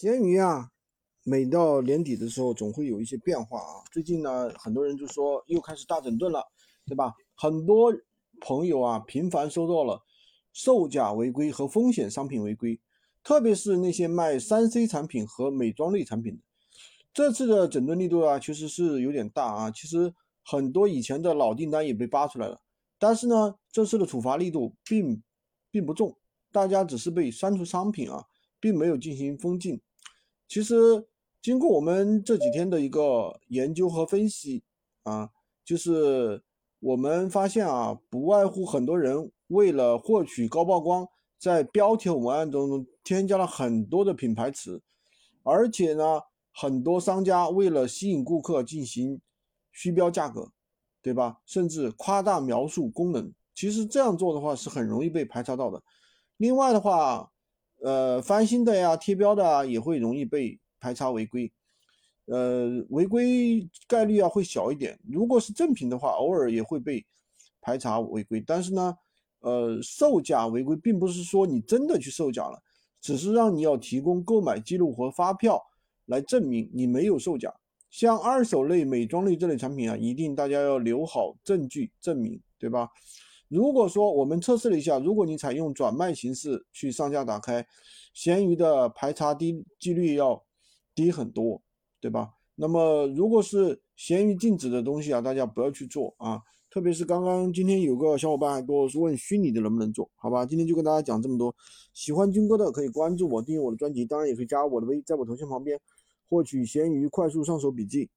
闲鱼啊，每到年底的时候总会有一些变化啊。最近呢，很多人就说又开始大整顿了，对吧？很多朋友啊，频繁收到了售假违规和风险商品违规，特别是那些卖三 C 产品和美妆类产品的。这次的整顿力度啊，其实是有点大啊。其实很多以前的老订单也被扒出来了，但是呢，这次的处罚力度并并不重，大家只是被删除商品啊。并没有进行封禁。其实，经过我们这几天的一个研究和分析啊，就是我们发现啊，不外乎很多人为了获取高曝光，在标题文案中添加了很多的品牌词，而且呢，很多商家为了吸引顾客进行虚标价格，对吧？甚至夸大描述功能。其实这样做的话是很容易被排查到的。另外的话。呃，翻新的呀，贴标的啊，也会容易被排查违规，呃，违规概率啊会小一点。如果是正品的话，偶尔也会被排查违规。但是呢，呃，售假违规并不是说你真的去售假了，只是让你要提供购买记录和发票来证明你没有售假。像二手类、美妆类这类产品啊，一定大家要留好证据证明，对吧？如果说我们测试了一下，如果你采用转卖形式去上架打开，闲鱼的排查低几率要低很多，对吧？那么如果是闲鱼禁止的东西啊，大家不要去做啊。特别是刚刚今天有个小伙伴还跟我说问虚拟的能不能做，好吧？今天就跟大家讲这么多。喜欢军哥的可以关注我，订阅我的专辑，当然也可以加我的微，在我头像旁边获取闲鱼快速上手笔记。